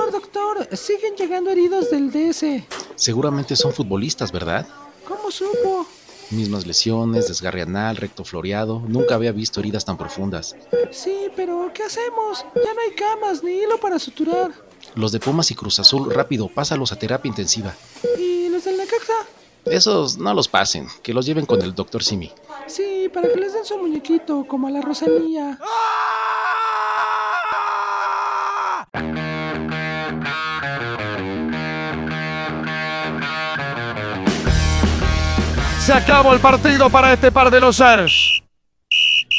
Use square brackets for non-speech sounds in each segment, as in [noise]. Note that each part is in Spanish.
Doctor, doctor, siguen llegando heridos del DS. Seguramente son futbolistas, ¿verdad? ¿Cómo supo? Mismas lesiones, desgarre anal, recto floreado. Nunca había visto heridas tan profundas. Sí, pero ¿qué hacemos? Ya no hay camas ni hilo para suturar. Los de Pumas y Cruz Azul, rápido, pásalos a terapia intensiva. ¿Y los del Necaxa? Esos no los pasen, que los lleven con el doctor Simi. Sí, para que les den su muñequito, como a la Rosalía. Se acabó el partido para este par de los Ars.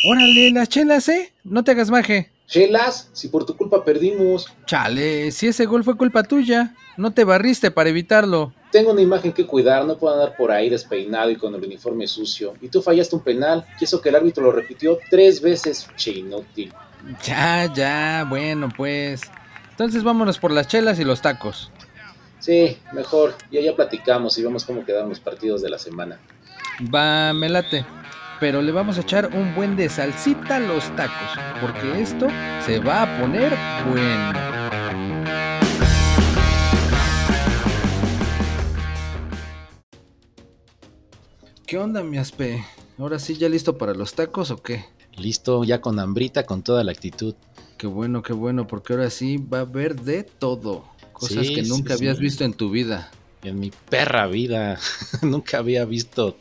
Órale, las chelas, ¿eh? No te hagas maje. Chelas, si por tu culpa perdimos. Chale, si ese gol fue culpa tuya, no te barriste para evitarlo. Tengo una imagen que cuidar, no puedo andar por ahí despeinado y con el uniforme sucio. Y tú fallaste un penal, y eso que el árbitro lo repitió tres veces, che inútil. Ya, ya, bueno, pues. Entonces vámonos por las chelas y los tacos. Sí, mejor, ya ya platicamos y vemos cómo quedaron los partidos de la semana. Va, me late. Pero le vamos a echar un buen de salsita a los tacos, porque esto se va a poner bueno. ¿Qué onda, mi aspe? ¿Ahora sí ya listo para los tacos o qué? Listo, ya con hambrita, con toda la actitud. Qué bueno, qué bueno, porque ahora sí va a haber de todo. Cosas Sí, que nunca sí. habías visto en tu vida. En mi perra vida, [laughs] nunca había visto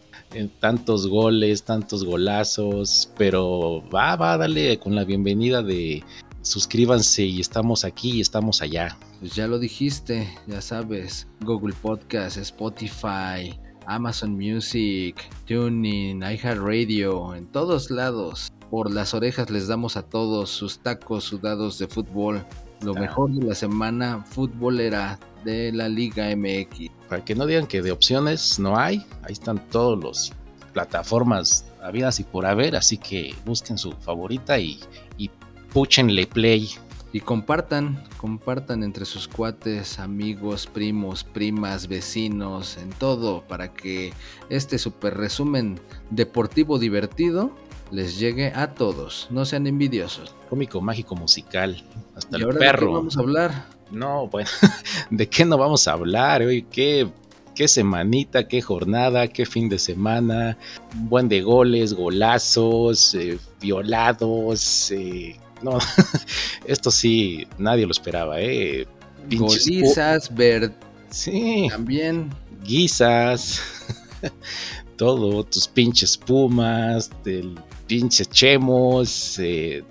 tantos goles, tantos golazos, pero va, va, dale con la bienvenida de suscríbanse y estamos aquí y estamos allá. Pues ya lo dijiste, ya sabes. Google Podcast, Spotify, Amazon Music, Tuning, iHeartRadio, en todos lados. Por las orejas les damos a todos sus tacos sudados de fútbol. Lo mejor de la semana futbolera de la Liga MX. Para que no digan que de opciones no hay, ahí están todas las plataformas habidas y por haber, así que busquen su favorita y, y púchenle play. Y compartan, compartan entre sus cuates, amigos, primos, primas, vecinos, en todo, para que este super resumen deportivo divertido les llegue a todos. No sean envidiosos. Cómico, mágico, musical, hasta ¿Y el ahora de qué perro. vamos a hablar? No, bueno, [laughs] ¿de qué no vamos a hablar? Oye, qué, qué semanita, qué jornada, qué fin de semana, un buen de goles, golazos, eh, violados. eh, no, [laughs] esto sí, nadie lo esperaba, ¿eh? Pinches Golizas, Sí, también. guisas, [laughs] todo, tus pinches pumas, del pinche chemos, eh,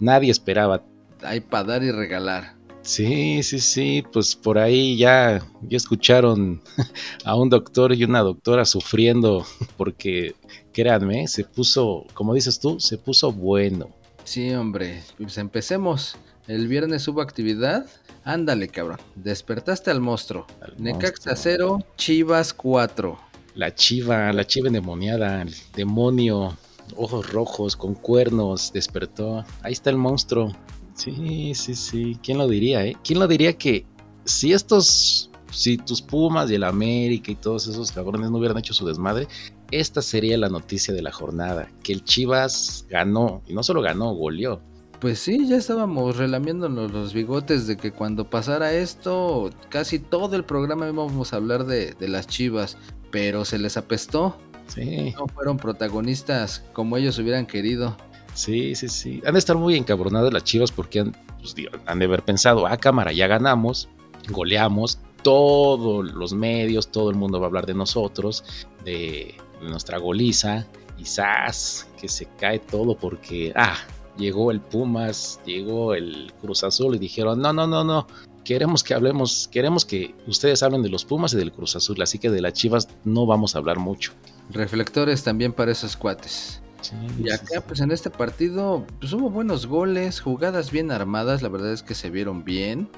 nadie esperaba Hay para dar y regalar. Sí, sí, sí, pues por ahí ya, ya escucharon [laughs] a un doctor y una doctora sufriendo [laughs] porque, créanme, se puso, como dices tú, se puso bueno. Sí, hombre. Pues empecemos. El viernes hubo actividad. Ándale, cabrón. Despertaste al monstruo. Al Necaxa monstruo. 0, Chivas 4. La chiva, la chiva endemoniada, el demonio, ojos rojos con cuernos, despertó. Ahí está el monstruo. Sí, sí, sí. ¿Quién lo diría, eh? ¿Quién lo diría que si estos, si tus Pumas y el América y todos esos cabrones no hubieran hecho su desmadre, esta sería la noticia de la jornada, que el Chivas ganó, y no solo ganó, goleó. Pues sí, ya estábamos relamiéndonos los bigotes de que cuando pasara esto, casi todo el programa íbamos a hablar de, de las chivas, pero se les apestó. Sí, No fueron protagonistas como ellos hubieran querido. Sí, sí, sí. Han de estar muy encabronadas las Chivas porque han, pues, de haber pensado, ah, cámara, ya ganamos, goleamos, todos los medios, todo el mundo va a hablar de nosotros, de, nuestra goliza, ¡zas! que se cae todo porque, ah, llegó el Pumas, llegó el Cruz Azul y dijeron, no, no, no, no, queremos que hablemos, queremos que ustedes hablen de los Pumas y del Cruz Azul, así que de las Chivas no vamos a hablar mucho. Reflectores también para esos cuates. Sí, Y sí, acá, pues en este partido, pues hubo buenos goles, jugadas bien armadas, la verdad es que se vieron bien.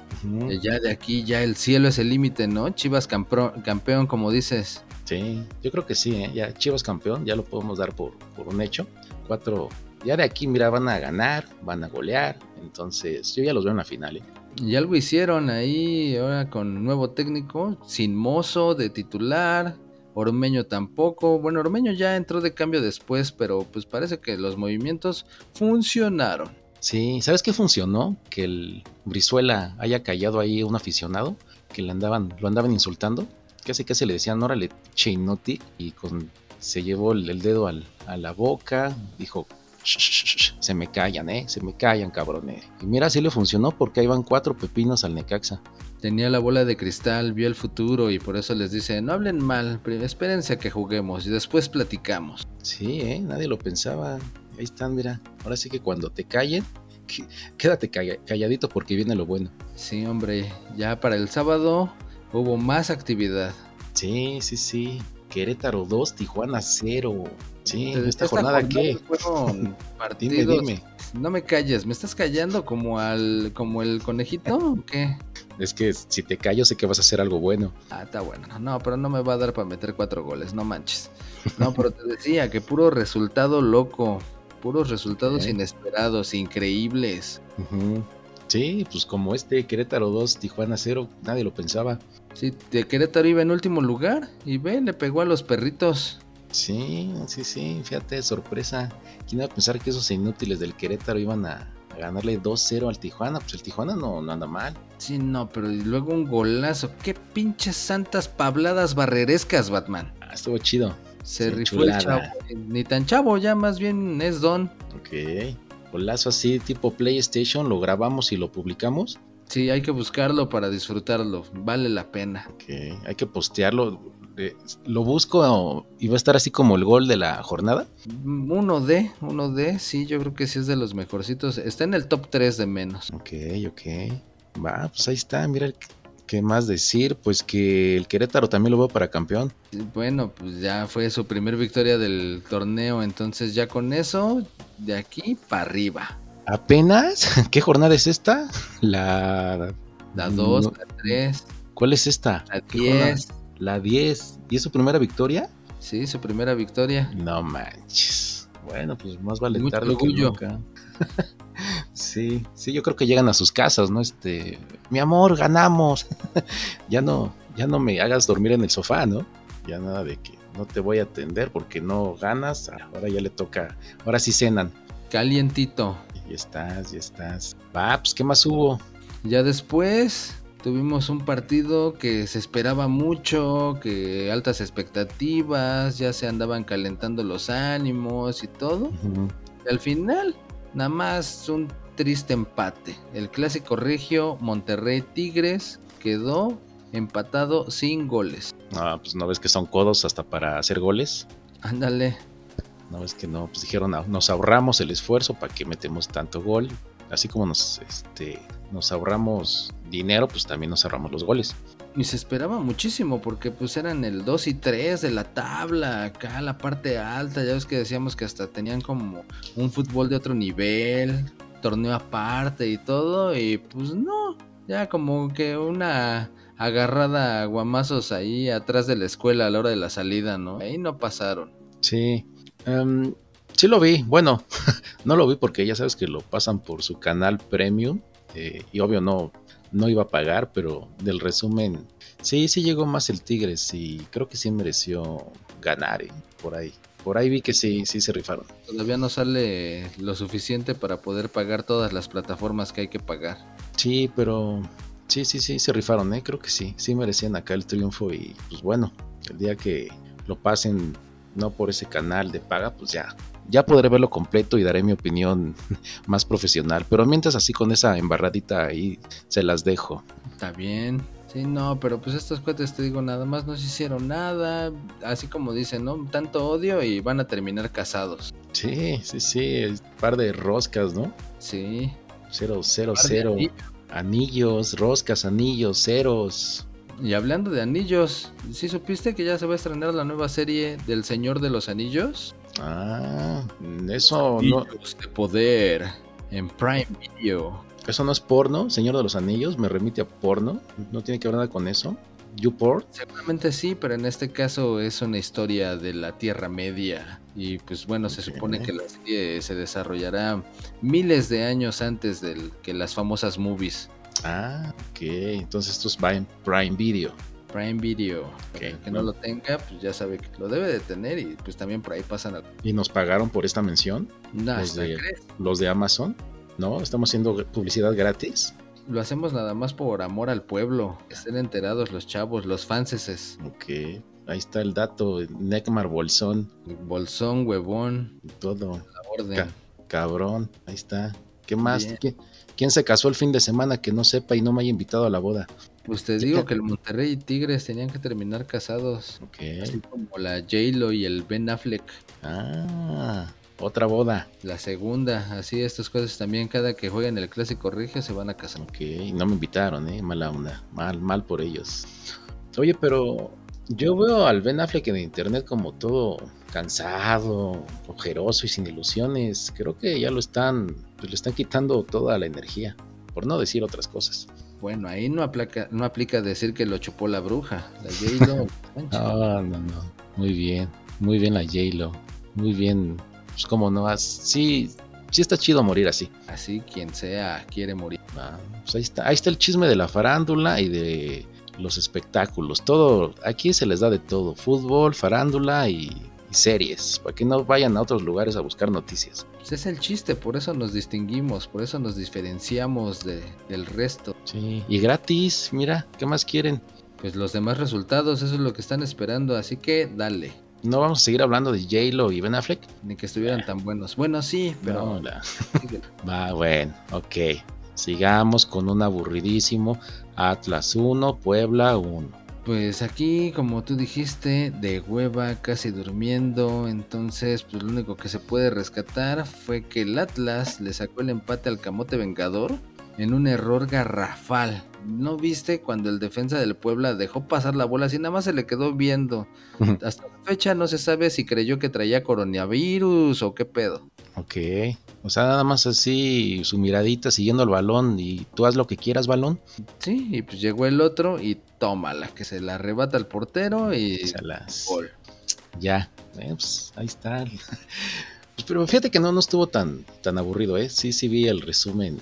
Eh, Ya de aquí, ya el cielo es el límite, ¿no? Chivas campeón, como dices. Sí, yo creo que sí, ¿eh? ya Chivas campeón, ya lo podemos dar por, por un hecho. Cuatro, ya de aquí, mira, van a ganar, van a golear, entonces yo ya los veo en la final. ¿eh? Y algo hicieron ahí, ahora con nuevo técnico, sin mozo de titular, Ormeño tampoco. Bueno, Ormeño ya entró de cambio después, pero pues parece que los movimientos funcionaron. Sí, ¿sabes qué funcionó? Que el Brizuela haya callado ahí un aficionado que le andaban, lo andaban insultando. Casi casi le decían, órale, Chainotti, y con, se llevó el, dedo al- a la boca, dijo, "Shh, shh, shh, shh, se me callan, eh, se me callan, cabrones. Y mira, sí le funcionó porque ahí van cuatro pepinos al Necaxa. Tenía la bola de cristal, vio el futuro y por eso les dice, no hablen mal, espérense a que juguemos y después platicamos. Sí, eh, nadie lo pensaba. Ahí están, mira. Ahora sí que cuando te callen, quédate calla- calladito porque viene lo bueno. Sí, hombre, ya para el sábado hubo más actividad. Sí, sí, sí. Querétaro 2, Tijuana 0. Sí, Esta ¿esta jornada qué? Fueron [laughs] Dime, partidos. dime. No me calles, ¿me estás callando como al como el conejito o qué? Es que si te callo sé que vas a hacer algo bueno. Ah, está bueno. No, pero no me va a dar para meter cuatro goles, no manches. No, pero te decía que puro resultado loco, puros resultados inesperados, increíbles. Ujú. Sí, pues como este Querétaro 2, Tijuana 0, nadie lo pensaba. Sí, de Querétaro iba en último lugar y ve, le pegó a los perritos. Sí, sí, sí, fíjate, sorpresa. ¿Quién iba a pensar que esos inútiles del Querétaro iban a, a ganarle 2-0 al Tijuana? Pues el Tijuana no, no anda mal. Sí, no, pero y luego un golazo. Qué pinches santas pabladas barrerescas, Batman. Ah, estuvo chido. Se Sí, rifó el chavo. chulada. Ni tan chavo, ya más bien es don. Ok. Golazo así tipo PlayStation, lo grabamos y lo publicamos. Sí, hay que buscarlo para disfrutarlo. Vale la pena. Ok, hay que postearlo. Eh, Lo busco y va a estar así como el gol de la jornada. Uno D, uno D, sí, yo creo que sí es de los mejorcitos. Está en el top 3 de menos. Ok, ok. Va, pues ahí está. Mira, ¿qué más decir? Pues que el Querétaro también lo veo para campeón. Bueno, pues ya fue su primer victoria del torneo, entonces ya con eso, de aquí para arriba. ¿Apenas? [laughs] ¿Qué jornada es esta? La... La 2, no, la 3, ¿Cuál es esta? la ¿Qué jornada? 10. La 10. ¿Y es su primera victoria? Sí, su primera victoria. No manches. Bueno, pues más vale Mucho tarde que orgullo. nunca. [laughs] sí, sí, yo creo que llegan a sus casas, ¿no? Este, mi amor, ganamos. [laughs] ya no, ya no me hagas dormir en el sofá, ¿no? Ya nada de que no te voy a atender porque no ganas. Ahora ya le toca, ahora sí cenan. Calientito. Y estás, ya estás. Va, pues ¿qué más hubo? Ya después tuvimos un partido que se esperaba mucho, que altas expectativas, ya se andaban calentando los ánimos y todo. Y al final, nada más un triste empate. El clásico regio Monterrey Tigres quedó empatado sin goles. Ah, pues no ves que son codos hasta para hacer goles. Ándale, No ves que no, pues dijeron, "Ah, nos ahorramos el esfuerzo para que metemos tanto gol. Así como nos, este, nos ahorramos dinero, pues también nos ahorramos los goles. y se esperaba muchísimo porque pues eran el 2 y 3 de la tabla, acá la parte alta, ya ves que decíamos que hasta tenían como un fútbol de otro nivel, torneo aparte y todo, y pues no, ya como que una agarrada a guamazos ahí atrás de la escuela a la hora de la salida, ¿no? Ahí no pasaron. Sí, em, sí lo vi. Bueno, [laughs] no lo vi porque ya sabes que lo pasan por su canal premium. eh, y obvio no, no iba a pagar, pero del resumen, sí, sí llegó más el Tigres y creo que sí mereció ganar eh, por ahí. Por ahí vi que sí, sí se rifaron. Todavía no sale lo suficiente para poder pagar todas las plataformas que hay que pagar. Sí, pero sí, sí, sí, se rifaron, ¿eh? Creo que sí, sí merecían acá el triunfo y pues bueno, el día que lo pasen no por ese canal de paga, pues ya, ya podré verlo completo y daré mi opinión [laughs] más profesional. Pero mientras así con esa embarradita ahí se las dejo. Está bien. Sí, no, pero pues estos cuates, te digo, nada más no se hicieron nada. Así como dicen, ¿no? Tanto odio y van a terminar casados. Sí, sí, sí, un par de roscas, ¿no? Sí. Cero, cero, cero. anillos. Anillos, roscas, anillos, ceros. Y hablando de anillos, ¿sí supiste que ya se va a estrenar la nueva serie del Señor de los Anillos? Ah, eso no, Anillos de poder en Prime Video. eso no es porno, Señor de los Anillos, me remite a porno, no tiene que ver nada con eso. YouPort. Seguramente sí, pero en este caso es una historia de la Tierra Media. Y pues bueno, se supone que la serie se desarrollará miles de años antes del que las famosas movies. Ah, ok. Entonces esto va en Prime Video. Prime Video. Ok, Para el que no lo tenga, pues ya sabe que lo debe de tener y pues también por ahí pasan. al- ¿Y nos pagaron por esta mención? No, Los de- crees. Los de Amazon. ¿no? Estamos haciendo publicidad gratis. Lo hacemos nada más por amor al pueblo. Que estén enterados los chavos, los fanses. Ok, ahí está el dato. Necmar Bolsón, Bolsón, huevón, todo. la orden. Ca- cabrón, ahí está. ¿Qué más? Bien. ¿Quién, quién se casó el fin de semana que no sepa y no me haya invitado a la boda? Pues te digo que el Monterrey y Tigres tenían que terminar casados. Ok. Así como la J-Lo y el Ben Affleck. Ah, otra boda. La segunda, así estas cosas también cada que juegan el clásico regio se van a casar. Ok, no me invitaron, ¿eh? Mala onda. Mal, mal por ellos. Oye, pero yo veo al Ben Affleck en internet como todo cansado, ojeroso y sin ilusiones. Creo que ya lo están, pues le están quitando toda la energía, por no decir otras cosas. Bueno, ahí no aplica, no aplica decir que lo chupó la bruja. La J-Lo. [laughs] No, no, no. Muy bien, muy bien la J-Lo. Muy bien. Pues como no, sí, sí está chido morir así. Así quien sea quiere morir. Ah, pues ahí está, ahí está el chisme de la farándula y de los espectáculos. Todo, aquí se les da de todo, fútbol, farándula y, y series, para que no vayan a otros lugares a buscar noticias. Pues es el chiste, por eso nos distinguimos, por eso nos diferenciamos de- del resto. Sí, y gratis, mira, ¿qué más quieren? Pues los demás resultados, eso es lo que están esperando, así que dale. ¿No vamos a seguir hablando de J-Lo y Ben Affleck? Ni que estuvieran tan buenos. Bueno, sí, pero No, la- [laughs] Va, bueno, ok. Sigamos con un aburridísimo Atlas 1, Puebla 1. Pues aquí, como tú dijiste, de hueva, casi durmiendo, entonces pues lo único que se puede rescatar fue que el Atlas le sacó el empate al Camote Vengador en un error garrafal. ¿No viste cuando el defensa del Puebla dejó pasar la bola así nada más se le quedó viendo? Hasta la fecha no se sabe si creyó que traía coronavirus o qué pedo. Ok. O sea, nada más así, su miradita siguiendo el balón y tú haz lo que quieras, balón. Sí, y pues llegó el otro y tómala, que se la arrebata al portero y Salas. gol. Ya, eh, pues ahí está. [laughs] Pues, pero fíjate que no, no estuvo tan, tan aburrido, ¿eh? Sí, sí vi el resumen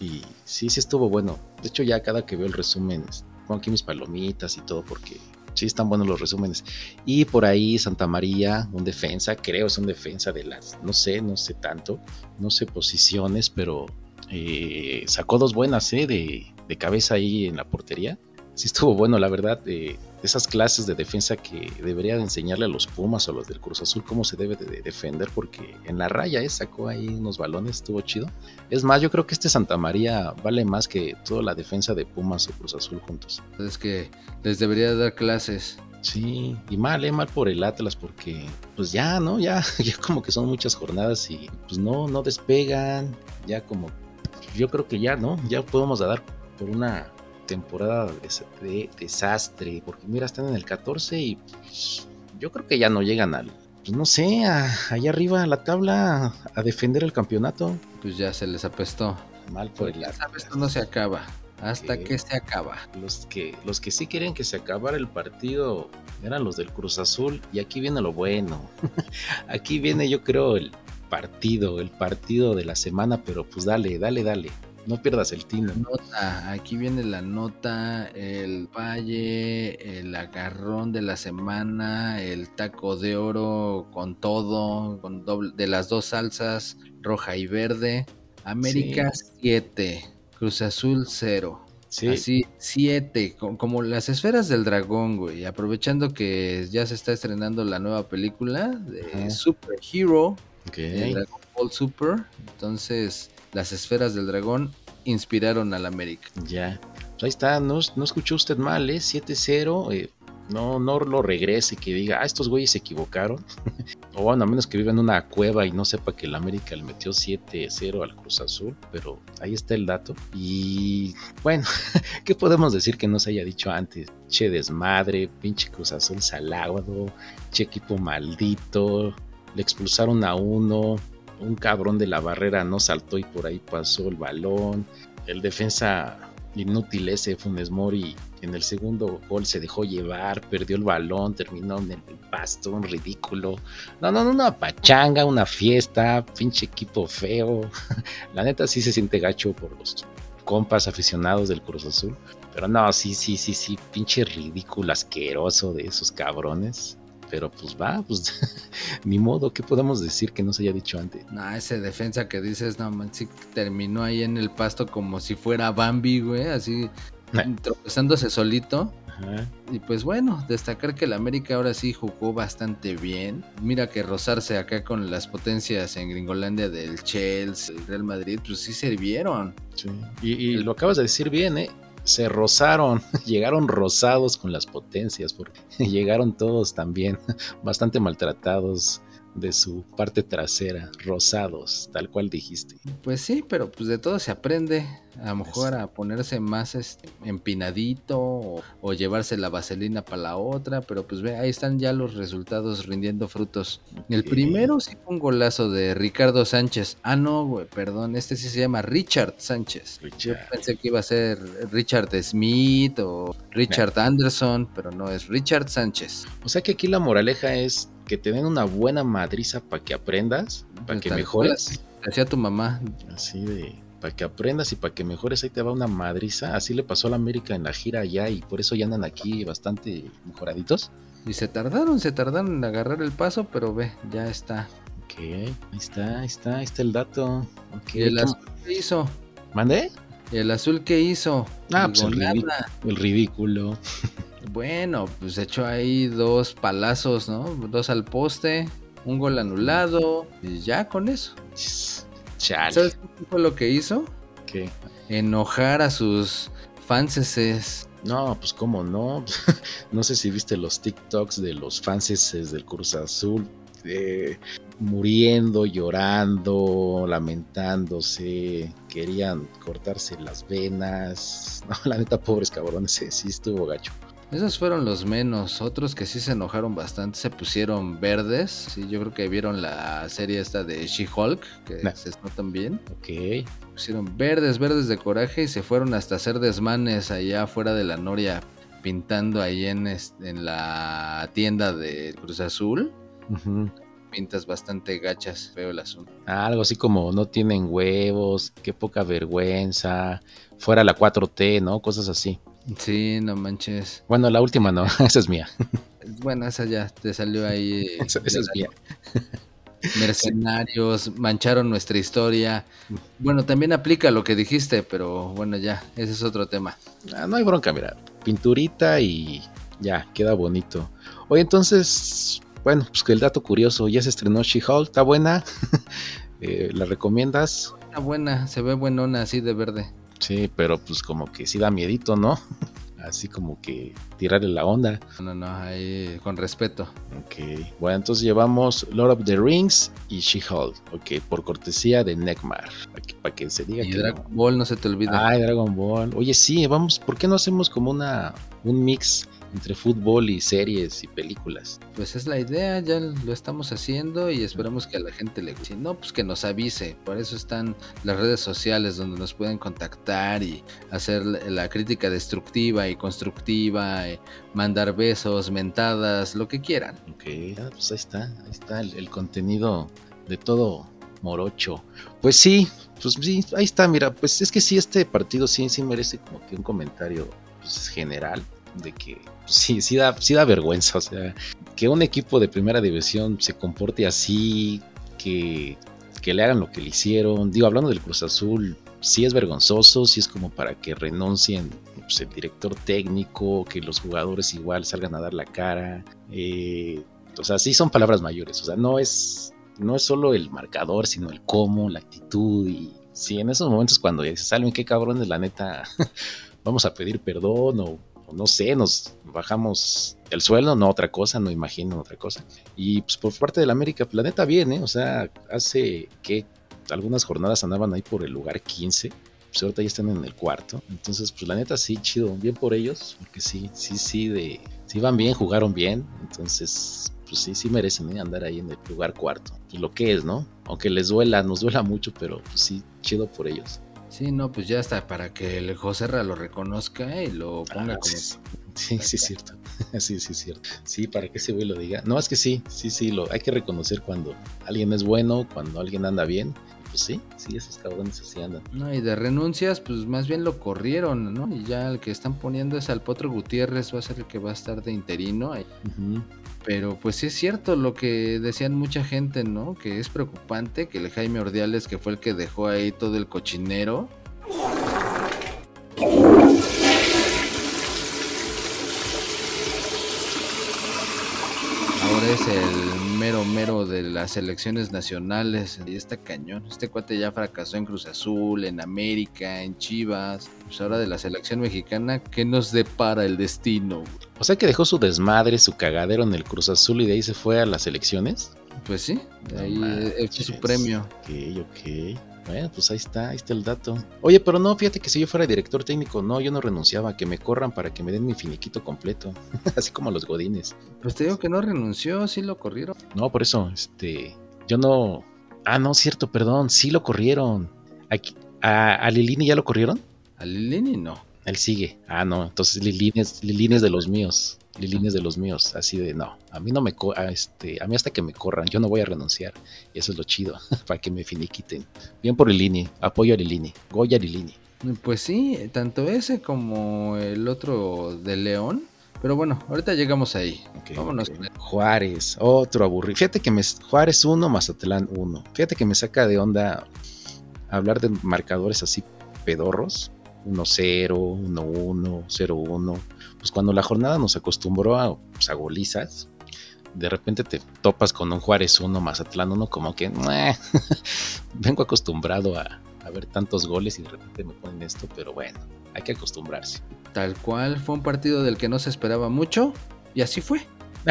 y sí, sí estuvo bueno. De hecho, ya cada que veo el resumen, pongo aquí mis palomitas y todo porque sí están buenos los resúmenes. Y por ahí Santa María, un defensa, creo es un defensa de las, no sé, no sé tanto, no sé posiciones, pero eh, sacó dos buenas, ¿eh? De, de cabeza ahí en la portería. Sí estuvo bueno, la verdad, de esas clases de defensa que debería de enseñarle a los Pumas o los del Cruz Azul cómo se debe de defender, porque en la raya ¿eh? sacó ahí unos balones, estuvo chido. Es más, yo creo que este Santa María vale más que toda la defensa de Pumas o Cruz Azul juntos. Es que les debería dar clases. Sí, y mal, eh, mal por el Atlas, porque pues ya, ¿no? Ya, [laughs] ya como que son muchas jornadas y pues no, no despegan, ya como, yo creo que ya, ¿no? Ya podemos dar por una temporada de, des- de desastre, porque mira, están en el 14 y pues, yo creo que ya no llegan al, pues no sé, a- allá arriba a la tabla a defender el campeonato. Pues ya se les apestó. Mal por el esto no se acaba. Hasta que se acaba. Los que, los que sí querían que se acabara el partido eran los del Cruz Azul. Y aquí viene lo bueno. [laughs] aquí viene, yo creo, el partido, el partido de la semana. Pero pues dale, dale, dale. No pierdas el tino. Nota, aquí viene la nota, el valle, el agarrón de la semana, el taco de oro con todo, con doble, de las dos salsas, roja y verde. América 7, Cruz Azul 0. Sí, Así, 7, como las esferas del dragón, güey. Aprovechando que ya se está estrenando la nueva película de Ajá. Super Hero, de Dragon Ball Super. Entonces, las esferas del dragón inspiraron al América. Ya. Pues ahí está, no, no escuchó usted mal, ¿eh? 7-0. eh, no, no lo regrese que diga, ah, estos güeyes se equivocaron. [laughs] o bueno, a menos que viva en una cueva y no sepa que el América le metió 7-0 al Cruz Azul. Pero ahí está el dato. Y bueno, [laughs] ¿qué podemos decir que no se haya dicho antes? Che desmadre, pinche Cruz Azul salado, che equipo maldito. Le expulsaron a uno. Un cabrón de la barrera no saltó y por ahí pasó el balón. El defensa inútil ese Funes Mori en el segundo gol se dejó llevar, perdió el balón, terminó en el bastón ridículo. No, no, no, una pachanga, una fiesta, pinche equipo feo. [laughs] La neta sí se siente gacho por los compas aficionados del Cruz Azul. Pero no, sí, sí, sí, sí, pinche ridículo, asqueroso de esos cabrones. Pero pues va, pues [laughs] ni modo, ¿qué podemos decir que no se haya dicho antes? No, ese defensa que dices, no, man, sí terminó ahí en el pasto como si fuera Bambi, güey, así Eh. tropezándose solito. Ajá. Y pues bueno, destacar que el América ahora sí jugó bastante bien. Mira que rozarse acá con las potencias en Gringolandia del Chelsea, el Real Madrid, pues sí sirvieron. Sí. Y, y lo acabas de decir bien, ¿eh? Se rozaron, [laughs] llegaron rosados con las potencias, porque [laughs] llegaron todos también [laughs] bastante maltratados de su parte trasera, rosados, tal cual dijiste. Pues sí, pero pues de todo se aprende. A lo mejor a ponerse más este, empinadito o, o llevarse la vaselina para la otra, pero pues ve, ahí están ya los resultados rindiendo frutos. El primero sí fue un golazo de Ricardo Sánchez. Ah, no, güey, perdón, este sí se llama Richard Sánchez. Yo Richard. pensé que iba a ser Richard Smith o Richard Anderson, pero no, es Richard Sánchez. O sea que aquí la moraleja es que te den una buena madriza para que aprendas, para que mejores. Hacía tu mamá. Así de, para que aprendas y para que mejores, ahí te va una madriza. Así le pasó a la América en la gira allá y por eso ya andan aquí bastante mejoraditos. Y se tardaron, se tardaron en agarrar el paso, pero ve, ya está. Ok, ahí está, ahí está, ahí está el dato. Ok, ¿Y el ¿qué- hizo? ¿Mandé? ¿Y el azul qué hizo? Ah, Digo, pues el nada. ridículo. El ridículo. [laughs] Bueno, pues echó ahí dos palazos, ¿no? Dos al poste, un gol anulado, y ya con eso. Chale. ¿Sabes qué fue lo que hizo? ¿Qué? Enojar a sus fanses. No, pues cómo no. [laughs] no sé si viste los TikToks de los fanses del Cruz Azul. Eh, muriendo, llorando, lamentándose, querían cortarse las venas. [laughs] No, la neta, pobres cabrones, sí, sí estuvo gacho. Esos fueron los menos. Otros que sí se enojaron bastante se pusieron verdes. Sí, yo creo que vieron la serie esta de She-Hulk, que Nah. se notan bien. Ok, pusieron verdes, verdes de coraje y se fueron hasta hacer desmanes allá afuera de la Noria, pintando ahí en, en la tienda de Cruz Azul. ujú. Pintas bastante gachas, veo el asunto. algo así como no tienen huevos, qué poca vergüenza, fuera la 4T, ¿no? Cosas así. Sí, no manches. Bueno, la última no, [laughs] esa es mía. Bueno, esa ya te salió ahí. [laughs] Esa, esa de es mía. [laughs] Mercenarios, mancharon nuestra historia. Bueno, también aplica lo que dijiste, pero bueno, ya, ese es otro tema. Ah, no hay bronca, mira. Pinturita y ya, queda bonito. Oye, entonces, bueno, pues que el dato curioso, ya se estrenó She-Hulk, ¿está buena? [laughs] Eh, ¿La recomiendas? Está buena, se ve buenona así de verde. Sí, pero pues como que sí da miedito, ¿no? [laughs] Así como que tirarle la onda. No, no, ahí con respeto. Ok, bueno, entonces llevamos Lord of the Rings y She-Hulk, ok, por cortesía de Neckmar, para que, para que se diga Y que Dragon no. Ball no se te olvide. Ay, Dragon Ball. Oye, sí, vamos, ¿por qué no hacemos como una un mix entre fútbol y series y películas? Pues es la idea, ya lo estamos haciendo y esperamos que a la gente le guste. Si no, pues que nos avise. Por eso están las redes sociales donde nos pueden contactar y hacer la crítica destructiva y constructiva, eh, mandar besos, mentadas, lo que quieran. Ok, ah, pues ahí está, ahí está el, el contenido de todo morocho. Pues sí, pues sí, ahí está, mira, pues es que sí, este partido sí, sí merece como que un comentario pues, general de que pues, sí, sí da, sí da vergüenza, o sea, que un equipo de primera división se comporte así, que, que le hagan lo que le hicieron. Digo, hablando del Cruz Azul, sí es vergonzoso, sí es como para que renuncien pues, el director técnico, que los jugadores igual salgan a dar la cara. eh, o sea, sí son palabras mayores, o sea, no es, no es solo el marcador, sino el cómo, la actitud y sí, en esos momentos cuando dices, ¿saben qué cabrones? La neta, [laughs] vamos a pedir perdón o, no sé, nos bajamos el sueldo, no otra cosa, no imagino otra cosa. Y pues por parte del América, pues, la neta bien, ¿eh? O sea, hace que algunas jornadas andaban ahí por el lugar 15, pues ahorita ya están en el cuarto. Entonces, pues la neta sí, chido, bien por ellos, porque sí, sí, sí, de, sí van bien, jugaron bien, entonces, pues sí, sí merecen ¿eh? andar ahí en el lugar cuarto. Y lo que es, ¿no? Aunque les duela, nos duela mucho, pero pues sí, chido por ellos. Sí, no, pues ya está para que el Joserra lo reconozca y lo ponga Ah, como. sí, sí, sí, es cierto. [laughs] Sí, sí, es cierto. Sí, para que ese güey lo diga. No, es que sí, sí, sí, lo hay que reconocer cuando alguien es bueno, cuando alguien anda bien. pues sí, sí, esos cabrones así andan. No, y de renuncias, pues más bien lo corrieron, ¿no? Y ya el que están poniendo es al Potro Gutiérrez, va a ser el que va a estar de interino. Ujú. Pero pues sí es cierto lo que decían mucha gente, ¿no? Que es preocupante que el Jaime Ordiales, que fue el que dejó ahí todo el cochinero, ahora es el mero mero de las elecciones nacionales y está cañón. Este cuate ya fracasó en Cruz Azul, en América, en Chivas. Pues ahora de la selección mexicana, ¿qué nos depara el destino? O sea que dejó su desmadre, su cagadero en el Cruz Azul y de ahí se fue a las elecciones. Pues sí, No ahí es su premio. Ok, ok. Bueno, pues ahí está, ahí está el dato. Oye, pero no, fíjate que si yo fuera director técnico, no, yo no renunciaba, que me corran para que me den mi finiquito completo. [laughs] Así como los godines. Pues te digo que no renunció, sí lo corrieron. No, por eso, este, yo no. Ah, no, cierto, perdón, sí lo corrieron. Aquí, a, a Lilini ya lo corrieron. A Lilini no. Él sigue. Ah, no, entonces Lilini es, de los míos. Lilini es de los míos. Así de, no, a mí no me, co- a este, a mí hasta que me corran, yo no voy a renunciar. Y eso es lo chido, [laughs] para que me finiquiten. Bien por Lilini, apoyo a Lilini. Goya Lilini. Pues sí, tanto ese como el otro de León. Pero bueno, ahorita llegamos ahí. Ok, Vámonos ok. con él. Juárez, otro aburrido. Fíjate que me. Juárez 1, Mazatlán 1. Fíjate que me saca de onda hablar de marcadores así pedorros. 1-0, 1-1, 0-1. Pues cuando la jornada nos acostumbró a, pues, a golizas, de repente te topas con un Juárez 1, Mazatlán 1, como que [laughs] vengo acostumbrado a, a ver tantos goles y de repente me ponen esto, pero bueno, hay que acostumbrarse. Tal cual, fue un partido del que no se esperaba mucho. Y así fue. [laughs]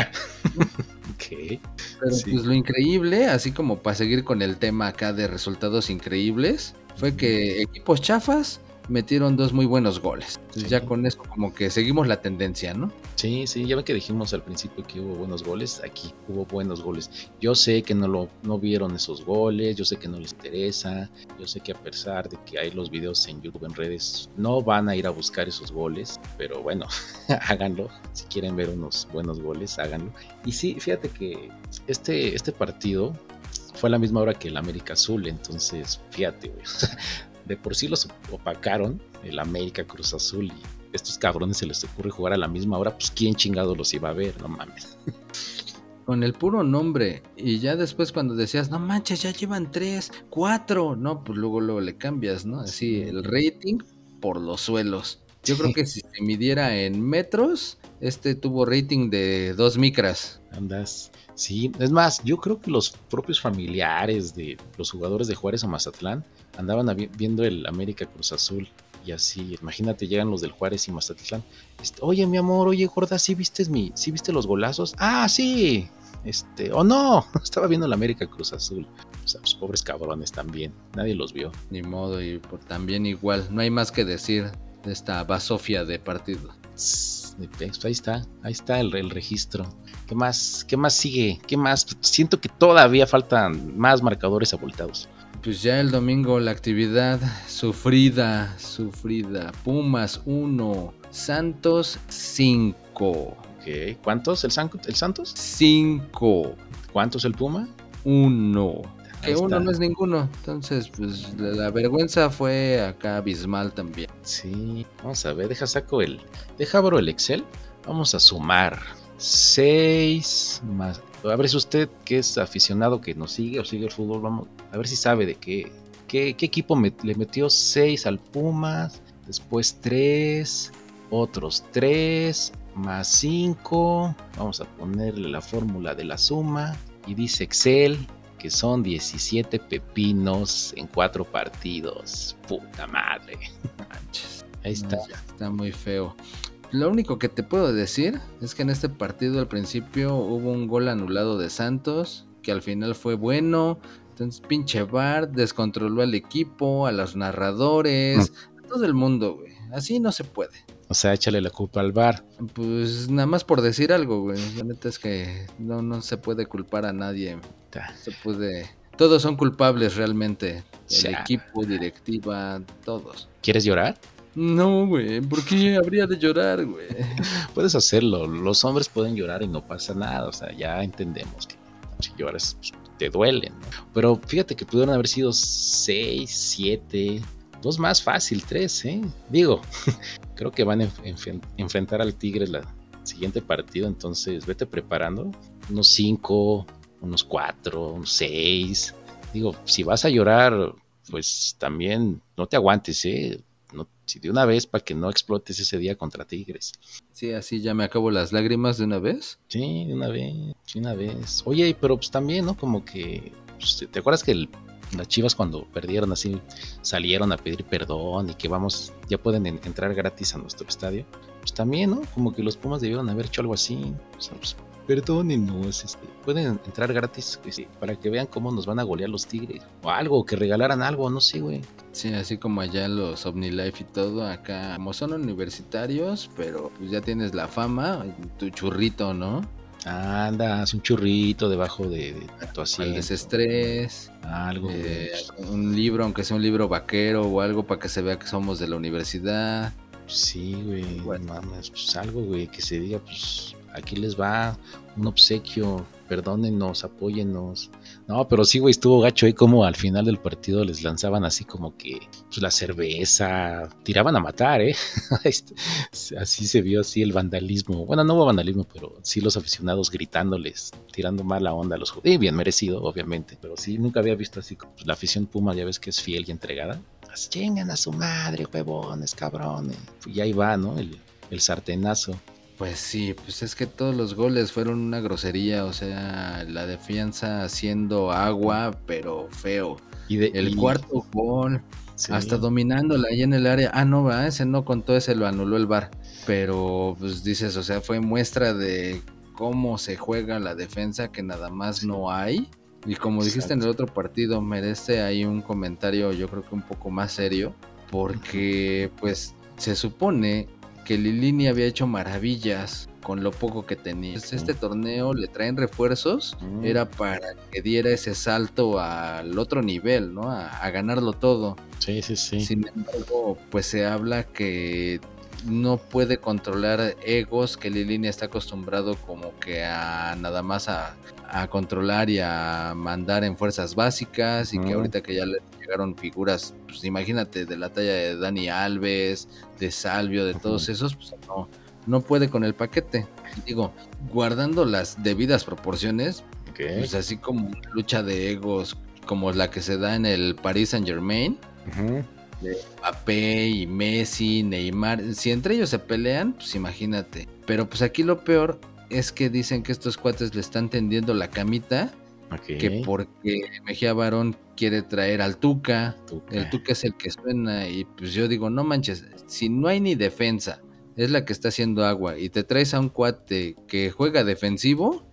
Ok. Pero Sí. pues lo increíble, así como para seguir con el tema acá de resultados increíbles, fue que equipos chafas metieron dos muy buenos goles. Entonces Sí. ya con eso como que seguimos la tendencia, ¿no? Sí, sí, ya ven que dijimos al principio que hubo buenos goles, aquí hubo buenos goles. Yo sé que no lo no vieron esos goles, yo sé que no les interesa, yo sé que a pesar de que hay los videos en YouTube en redes, no van a ir a buscar esos goles, pero bueno, [laughs] háganlo, si quieren ver unos buenos goles, háganlo. Y sí, fíjate que este este partido fue a la misma hora que el América Azul, entonces fíjate, güey, [laughs] de por sí los opacaron el América Cruz Azul y estos cabrones se les ocurre jugar a la misma hora, pues quién chingado los iba a ver, no mames. [laughs] Con el puro nombre. Y ya después cuando decías, no manches, ya llevan tres, cuatro. No, pues luego, luego le cambias, ¿no? Así el rating por los suelos. Yo creo que si se midiera en metros, este tuvo rating de dos micras. Andas. Sí, es más, yo creo que los propios familiares de los jugadores de Juárez o Mazatlán andaban viendo el América Cruz Azul. Y así, imagínate, llegan los del Juárez y Mazatlán. Este, oye, mi amor, oye, gorda, ¿sí viste, mi, ¿sí viste los golazos? Ah, sí. Este, o [laughs] no, estaba viendo el América Cruz Azul. O sea, pues pobres cabrones también. Nadie los vio. Ni modo, y por, también igual. No hay más que decir de esta basofia de partido. Tss, Ahí está, ahí está el, el registro. ¿Qué más? ¿Qué más sigue? ¿Qué más? Siento que todavía faltan más marcadores abultados. Pues ya el domingo la actividad sufrida, sufrida. Pumas 1, Santos 5. Ok, ¿Cuántos el, San- el Santos? 5, ¿Cuántos el Puma? 1. Que uno está. no es ninguno. Entonces, pues la, la vergüenza fue acá abismal también. Sí, vamos a ver, deja saco el. Deja abro el Excel. Vamos a sumar 6 más. A ver si usted que es aficionado que nos sigue o sigue el fútbol, vamos a ver si sabe de qué, qué, qué equipo le metió 6 al Pumas, después 3, otros 3, más 5. Vamos a ponerle la fórmula de la suma y dice Excel que son 17 pepinos en 4 partidos. Puta madre. Manches. Ahí está. No, está muy feo. Lo único que te puedo decir es que en este partido al principio hubo un gol anulado de Santos, que al final fue bueno. Entonces, pinche VAR descontroló al equipo, a los narradores, a todo el mundo, güey. Así no se puede. O sea, échale la culpa al bar. Pues nada más por decir algo, güey. La neta es que no, no se puede culpar a nadie. Se puede. Todos son culpables realmente. El Ya. equipo, directiva, todos. ¿Quieres llorar? No, güey. ¿Por qué habría de llorar, güey? [laughs] Puedes hacerlo. Los hombres pueden llorar y no pasa nada. O sea, ya entendemos que si lloras pues, te duele. ¿no? Pero fíjate que pudieron haber sido 6, 7, dos más fácil, tres, ¿eh? Digo, [laughs] creo que van a enfrentar al Tigres la siguiente partido, entonces vete preparando unos 5, unos 4, unos 6. Digo, si vas a llorar, pues también no te aguantes, ¿eh? No, si de una vez para que no explotes ese día contra Tigres. Sí, así ya me acabo las lágrimas de una vez. Sí, de una vez, de una vez. Oye, pero pues también, ¿no? Como que, pues, ¿te acuerdas que el las Chivas cuando perdieron así salieron a pedir perdón y que vamos, ya pueden entrar gratis a nuestro estadio. Pues también, ¿no? Como que los Pumas debieron haber hecho algo así. O sea, pues, perdónenos, este, pueden entrar gratis pues, para que vean cómo nos van a golear los Tigres. O algo, que regalaran algo, no sé, güey. Sí, así como allá los OmniLife y todo, acá como son universitarios, pero pues ya tienes la fama, tu churrito, ¿no? Andas un churrito debajo de, tu asiento. Desestrés. Algo. Eh, un libro, aunque sea un libro vaquero o algo para que se vea que somos de la universidad. Sí, güey. Bueno. Mames, pues algo, güey, que se diga, pues aquí les va un obsequio perdónenos, apóyennos. No, pero sí, güey, estuvo gacho ahí como al final del partido les lanzaban así como que pues, la cerveza, tiraban a matar, ¿eh? [laughs] Este, así se vio así el vandalismo. Bueno, no hubo vandalismo, pero sí los aficionados gritándoles, tirando mala onda a los jugadores. Y bien merecido, obviamente, pero sí, nunca había visto así pues, la afición Puma, ya ves que es fiel y entregada. Chingan a su madre, huevones, cabrones. Y ahí va, ¿no? El, el sartenazo. Pues sí, pues es que todos los goles fueron una grosería, o sea, la defensa haciendo agua, pero feo. Y de, el cuarto gol, hasta dominándola ahí en el área. Ah, no, va, ese no contó, ese lo anuló el bar. Pero pues dices, o sea, fue muestra de cómo se juega la defensa que nada más no hay. Y como dijiste en el otro partido, merece ahí un comentario, yo creo que un poco más serio, porque pues se supone que Lilini había hecho maravillas con lo poco que tenía. Este torneo le traen refuerzos, mm. era para que diera ese salto al otro nivel, ¿no? A, ganarlo todo. Sí, sí, sí. Sin embargo, pues se habla que no puede controlar egos, que Lilini está acostumbrado como que a nada más a, controlar y a mandar en fuerzas básicas y que ahorita que ya le llegaron figuras, pues imagínate, de la talla de Dani Alves, de Salvio, de todos esos, pues no, no puede con el paquete. Digo, guardando las debidas proporciones, pues así como lucha de egos como la que se da en el Paris Saint Germain, Mbappé y Messi, Neymar, si entre ellos se pelean, pues imagínate. Pero pues aquí lo peor es que dicen que estos cuates le están tendiendo la camita que porque Mejía Barón quiere traer al Tuca, el Tuca es el que suena y pues yo digo, no manches, si no hay ni defensa, es la que está haciendo agua y te traes a un cuate que juega defensivo,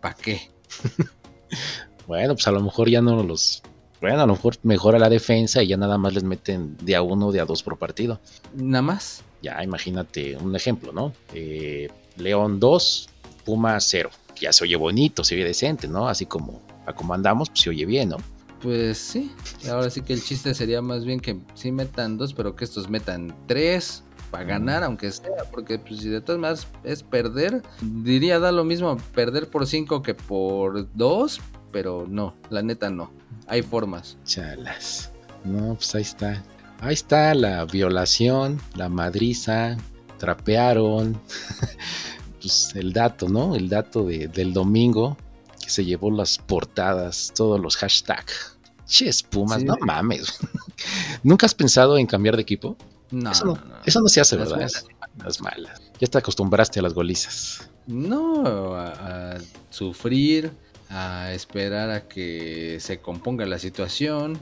¿para qué? [laughs] bueno, pues a lo mejor ya no los... Bueno, a lo mejor mejora la defensa y ya nada más les meten de a uno, de a dos por partido. Nada más. Ya, imagínate un ejemplo, ¿no? Eh, León 2, Puma 0 ya se oye bonito, se oye decente, ¿no? Así como a como andamos, pues se oye bien, ¿no? Pues sí, ahora sí que el chiste sería más bien que sí metan dos, pero que estos metan tres para ganar, aunque sea, porque pues, si de todas maneras es perder, diría da lo mismo perder por cinco que por dos, pero no, la neta no, hay formas. Chalas, no, pues ahí está, ahí está la violación, la madriza, trapearon. [laughs] Pues, el dato, ¿no? El dato del domingo que se llevó las portadas, todos los hashtags. Che, espumas, no mames. [laughs] ¿Nunca has pensado en cambiar de equipo? No, eso no, eso no se hace, ¿verdad? Las malas. Ya te acostumbraste a las golizas. No, a, sufrir, a esperar a que se componga la situación,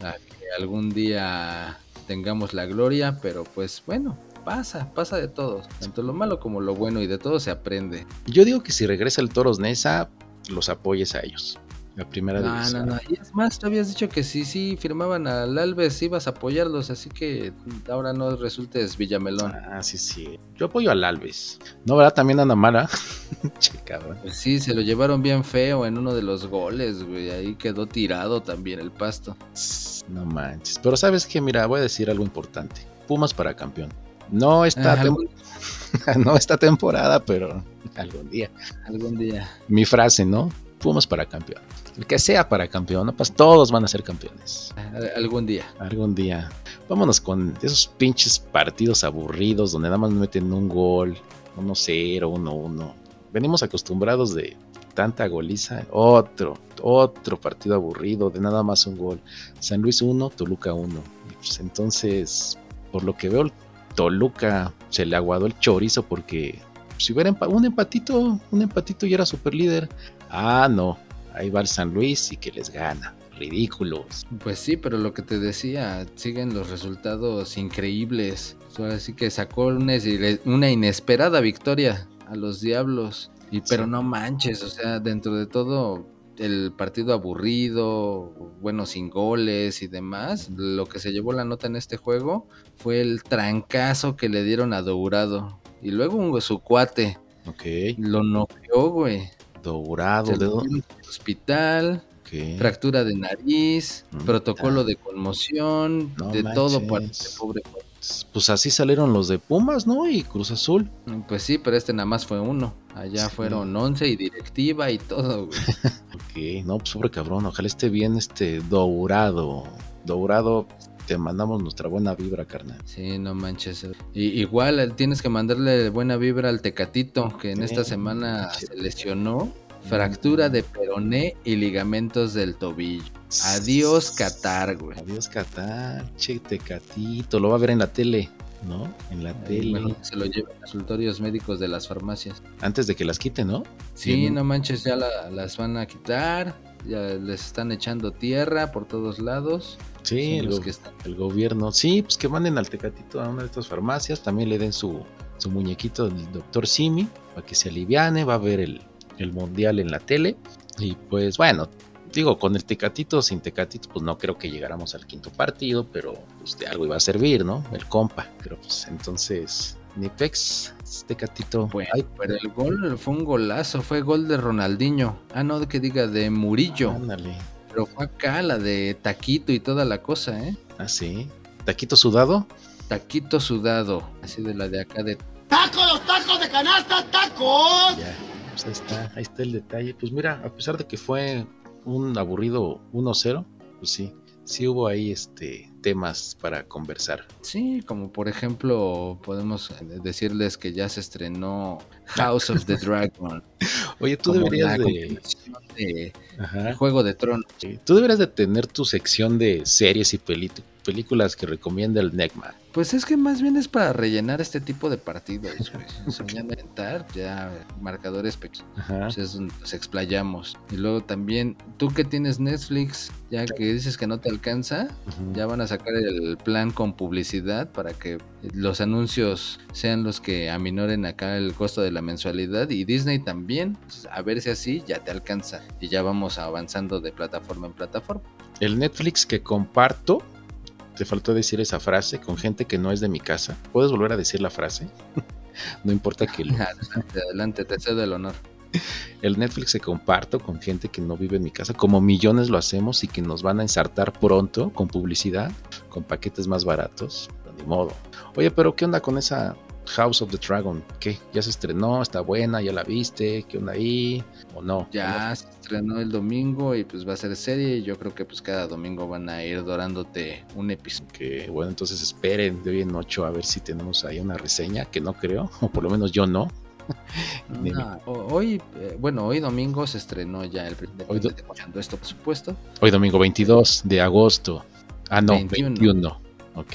a que algún día tengamos la gloria, pero pues bueno, pasa, pasa de todos, tanto lo malo como lo bueno y de todo se aprende. Yo digo que si regresa el Toros Nesa, los apoyes a ellos. La primera no, No, no, y es más, tú habías dicho que si sí firmaban al Alves ibas a apoyarlos, así que ahora no resultes Villamelón. Ah, sí, sí. Yo apoyo al Alves. No, ¿verdad? También anda mala. [laughs] che, Pues sí, se lo llevaron bien feo en uno de los goles, güey. Ahí quedó tirado también el pasto. No manches. Pero sabes que, mira, voy a decir algo importante. Pumas para campeón. No esta, [laughs] no esta temporada, pero algún día. Algún día. Mi frase, ¿no? Fuimos para campeón. El que sea para campeón, no pues todos van a ser campeones. Algún día. Algún día. Vámonos con esos pinches partidos aburridos donde nada más meten un gol, 1-0, 1-1. Venimos acostumbrados de tanta goliza. Otro, otro partido aburrido de nada más un gol. San Luis 1, Toluca 1. Pues entonces, por lo que veo, Toluca se le aguadó el chorizo porque si hubiera un empatito, un empatito y era super líder. Ah, no, ahí va el San Luis y que les gana. Ridículos. Pues sí, pero lo que te decía, siguen los resultados increíbles. Así que sacó una, inesperada victoria a los Diablos. Y pero no manches, o sea, dentro de todo el partido aburrido, bueno, sin goles y demás, lo que se llevó la nota en este juego fue el trancazo que le dieron a Dourado. Y luego un, su cuate. Ok. Lo noqueó, güey. Dourado, de hospital. Fractura de nariz, mm, protocolo de conmoción, de todo para este pobre pues así salieron los de Pumas, ¿no? Y Cruz Azul. Pues sí, pero este nada más fue uno. Allá fueron 11 y directiva y todo, güey. [laughs] ok, no, pues sobre cabrón. Ojalá esté bien este Dourado. Dourado, te mandamos nuestra buena vibra, carnal. Sí, no manches. Y, igual tienes que mandarle buena vibra al Tecatito, que en esta semana se lesionó. Fractura de peroné y ligamentos del tobillo. Adiós Qatar, güey. Adiós Qatar, che Tecatito, lo va a ver en la tele, ¿no? En la tele. se lo lleva a consultorios médicos de las farmacias. Antes de que las quiten, ¿no? Sí, no manches, ya las van a quitar, ya les están echando tierra por todos lados. Sí, el, que el, gobierno. Sí, pues que manden al Tecatito a una de estas farmacias, también le den su, su muñequito del doctor Simi, para que se aliviane, va a ver el, el mundial en la tele. Y pues bueno, digo, con el Tecatito, sin Tecatito, pues no creo que llegáramos al quinto partido, pero pues de algo iba a servir, ¿no? El compa, pero pues entonces, Nipex, Tecatito. Bueno, pero el gol fue un golazo, fue gol de Ronaldinho. Ah, no, que diga de Murillo. Ándale. Pero fue acá la de Taquito y toda la cosa, ¿eh? Ah, sí. ¿Taquito sudado? Taquito sudado, así de la de acá de... ¡Tacos, los tacos de canasta, tacos! Ya, pues ahí está, ahí está el detalle. Pues mira, a pesar de que fue un aburrido 1-0, pues sí, sí hubo ahí este temas para conversar. Sí, como por ejemplo, podemos decirles que ya se estrenó House of the Dragon. [laughs] Oye, tú deberías de... Juego de Tronos. Tú deberías de tener tu sección de series y películas películas que recomienda el Necma. Pues es que más bien es para rellenar este tipo de partidos, güey. ya marcadores pequeños. Es donde nos explayamos. Y luego también, tú que tienes Netflix, ya que dices que no te alcanza, ya van a sacar el plan con publicidad para que los anuncios sean los que aminoren acá el costo de la mensualidad. Y Disney también, a ver si así ya te alcanza. Y ya vamos avanzando de plataforma en plataforma. El Netflix que comparto te faltó decir esa frase con gente que no es de mi casa. ¿Puedes volver a decir la frase? [laughs] no importa que lo... Adelante, adelante, te cedo el honor. El Netflix se comparto con gente que no vive en mi casa, como millones lo hacemos y que nos van a ensartar pronto con publicidad, con paquetes más baratos. Ni modo. Oye, pero ¿qué onda con esa House of the Dragon, ¿qué? ¿Ya se estrenó? ¿Está buena? ¿Ya la viste? ¿Qué onda ahí? ¿O no? Ya se estrenó el domingo y pues va a ser serie. Y yo creo que pues cada domingo van a ir dorándote un episodio. Que bueno, entonces esperen de hoy en ocho a ver si tenemos ahí una reseña, que no creo, [laughs] o por lo menos yo no. [laughs] hoy, eh, bueno, hoy domingo se estrenó ya el hoy esto, por supuesto. Hoy domingo 22 de agosto. Ah, no, 21. Ok,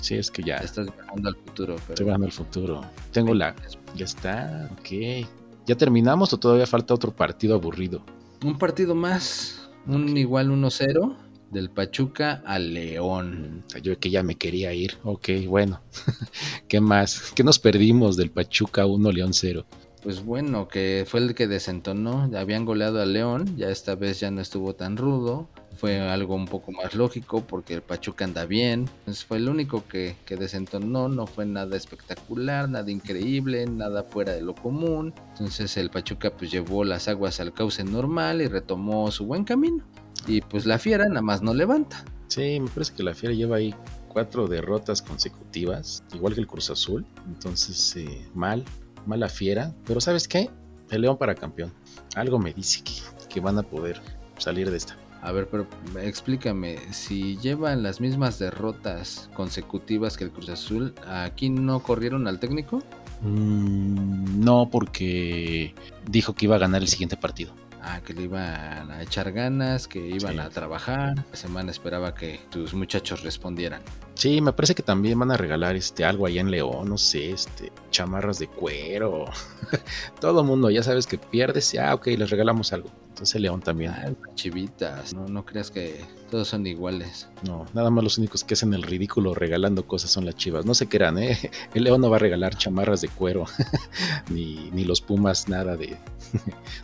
sí, es que ya. Estás viajando al futuro. Pero... Estoy viajando al futuro. Tengo la. Ya está, ok. ¿Ya terminamos o todavía falta otro partido aburrido? Un partido más. Un igual 1-0 del Pachuca al León. Yo que ya me quería ir. Ok, bueno. [laughs] ¿Qué más? ¿Qué nos perdimos del Pachuca 1 León 0? Pues bueno, que fue el que desentonó. Habían goleado al León. Ya esta vez ya no estuvo tan rudo fue algo un poco más lógico porque el Pachuca anda bien. Entonces fue el único que, que desentonó, no fue nada espectacular, nada increíble, nada fuera de lo común. Entonces el Pachuca pues llevó las aguas al cauce normal y retomó su buen camino. Y pues la fiera nada más no levanta. Sí, me parece que la fiera lleva ahí cuatro derrotas consecutivas, igual que el Cruz Azul. Entonces, eh, mal, mala fiera. Pero ¿sabes qué? El León para campeón. Algo me dice que, que van a poder salir de esta. A ver, pero explícame, si llevan las mismas derrotas consecutivas que el Cruz Azul, ¿aquí no corrieron al técnico? Mm, no, porque dijo que iba a ganar el siguiente partido. Ah, que le iban a echar ganas, que iban Sí. a trabajar. La semana esperaba que tus muchachos respondieran. Sí, me parece que también van a regalar este algo allá en León, no sé, este chamarras de cuero. [laughs] Todo mundo, ya sabes que pierdes, ah, ok, les regalamos algo. Entonces León también. Ah, chivitas, no, no creas que todos son iguales. No, nada más los únicos que hacen el ridículo regalando cosas son las chivas. No se crean, ¿eh? [laughs] El León no va a regalar chamarras de cuero, [laughs] ni, ni los Pumas, nada de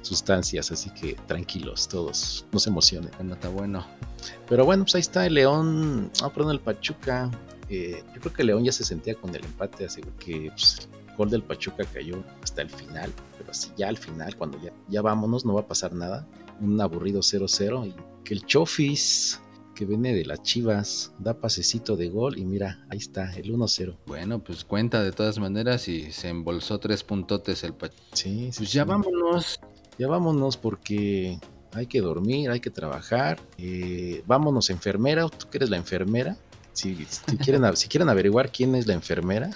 sustancias. Así que tranquilos, todos, no se emocionen. Bueno, está bueno. Pero bueno, pues ahí está el León. Ah, perdón, el Pachuca. Eh, yo creo que León ya se sentía con el empate, así que pues, el gol del Pachuca cayó hasta el final. Pero así ya al final, cuando ya, ya vámonos, no va a pasar nada. Un aburrido 0-0 y que el Chofis, que viene de las Chivas, da pasecito de gol y mira, ahí está, el 1-0. Bueno, pues cuenta de todas maneras y se embolsó tres puntotes el Pachuca. Sí, sí, Pues sí. ya vámonos. Ya vámonos porque hay que dormir, hay que trabajar. Eh, vámonos, enfermera. ¿Tú que eres la enfermera? Si, si quieren, si quieren averiguar quién es la enfermera,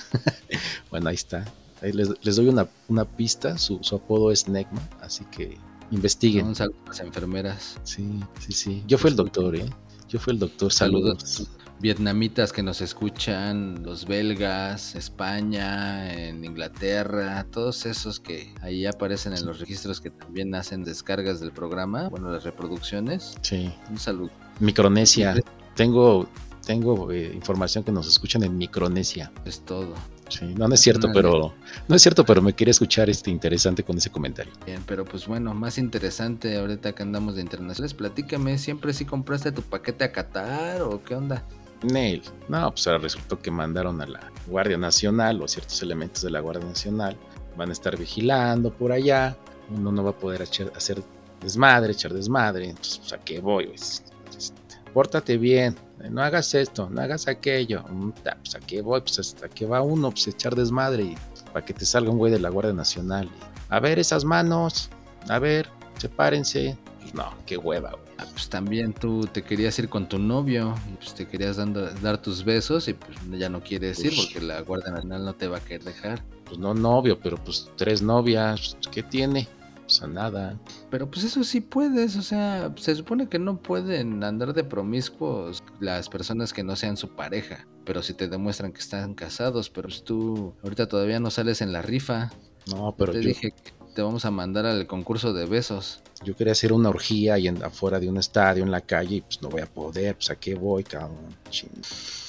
[laughs] bueno, ahí está. Ahí les, les doy una, una pista. Su, su apodo es Negma, así que investiguen. Un saludo a las enfermeras. Sí, sí, sí. Yo fui el doctor, ¿eh? Yo fui el doctor. Saludos. Saludos. Vietnamitas que nos escuchan, los belgas, España, en Inglaterra, todos esos que ahí aparecen en los registros que también hacen descargas del programa, bueno, las reproducciones. Sí. Un saludo. Micronesia. Tengo, tengo eh, información que nos escuchan en Micronesia. Es todo. Sí, no, no es cierto, pero no es cierto, pero me quería escuchar este interesante con ese comentario. Bien, pero pues bueno, más interesante ahorita que andamos de internacionales, platícame, ¿siempre sí compraste tu paquete a Qatar o qué onda? Nail. No, pues ahora resultó que mandaron a la Guardia Nacional o ciertos elementos de la Guardia Nacional. Van a estar vigilando por allá. Uno no va a poder hacer desmadre, echar desmadre. Entonces, pues, ¿a qué voy? Pues, este, pórtate bien. No hagas esto, no hagas aquello. Mm, Pues, ¿a qué voy? Pues, ¿hasta qué va uno? Pues, echar desmadre y para que te salga un güey de la Guardia Nacional. y, a ver esas manos. A ver, sepárense. Pues, no, qué hueva, güey. Ah, pues también tú te querías ir con tu novio y pues te querías dando- dar tus besos y pues ya no quieres ir Uy. porque la Guardia Nacional no te va a querer dejar. Pues no novio, pero pues tres novias. pues, ¿Qué tiene? Pues a nada. Pero pues eso sí puedes, o sea, se supone que no pueden andar de promiscuos las personas que no sean su pareja, pero si te demuestran que están casados, pero pues tú ahorita todavía no sales en la rifa. No, pero te yo, dije que te vamos a mandar al concurso de besos. yo quería hacer una orgía y en, afuera de un estadio en la calle y pues no voy a poder. Pues a qué voy, cabrón. Ching.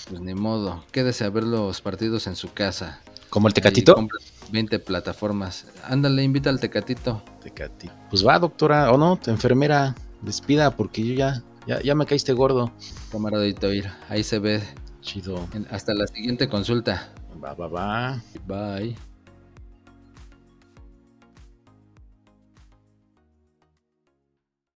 Pues ni modo, quédese a ver los partidos en su casa. ¿Como el tecatito? compra 20 plataformas. Ándale, invita al Tecatito. Tecati. Pues va, doctora, o no, enfermera, despida porque yo ya, ya, ya me caíste gordo. Camaradito ir. Ahí se ve. Chido. En- Hasta la siguiente consulta. Va, va, va. Bye.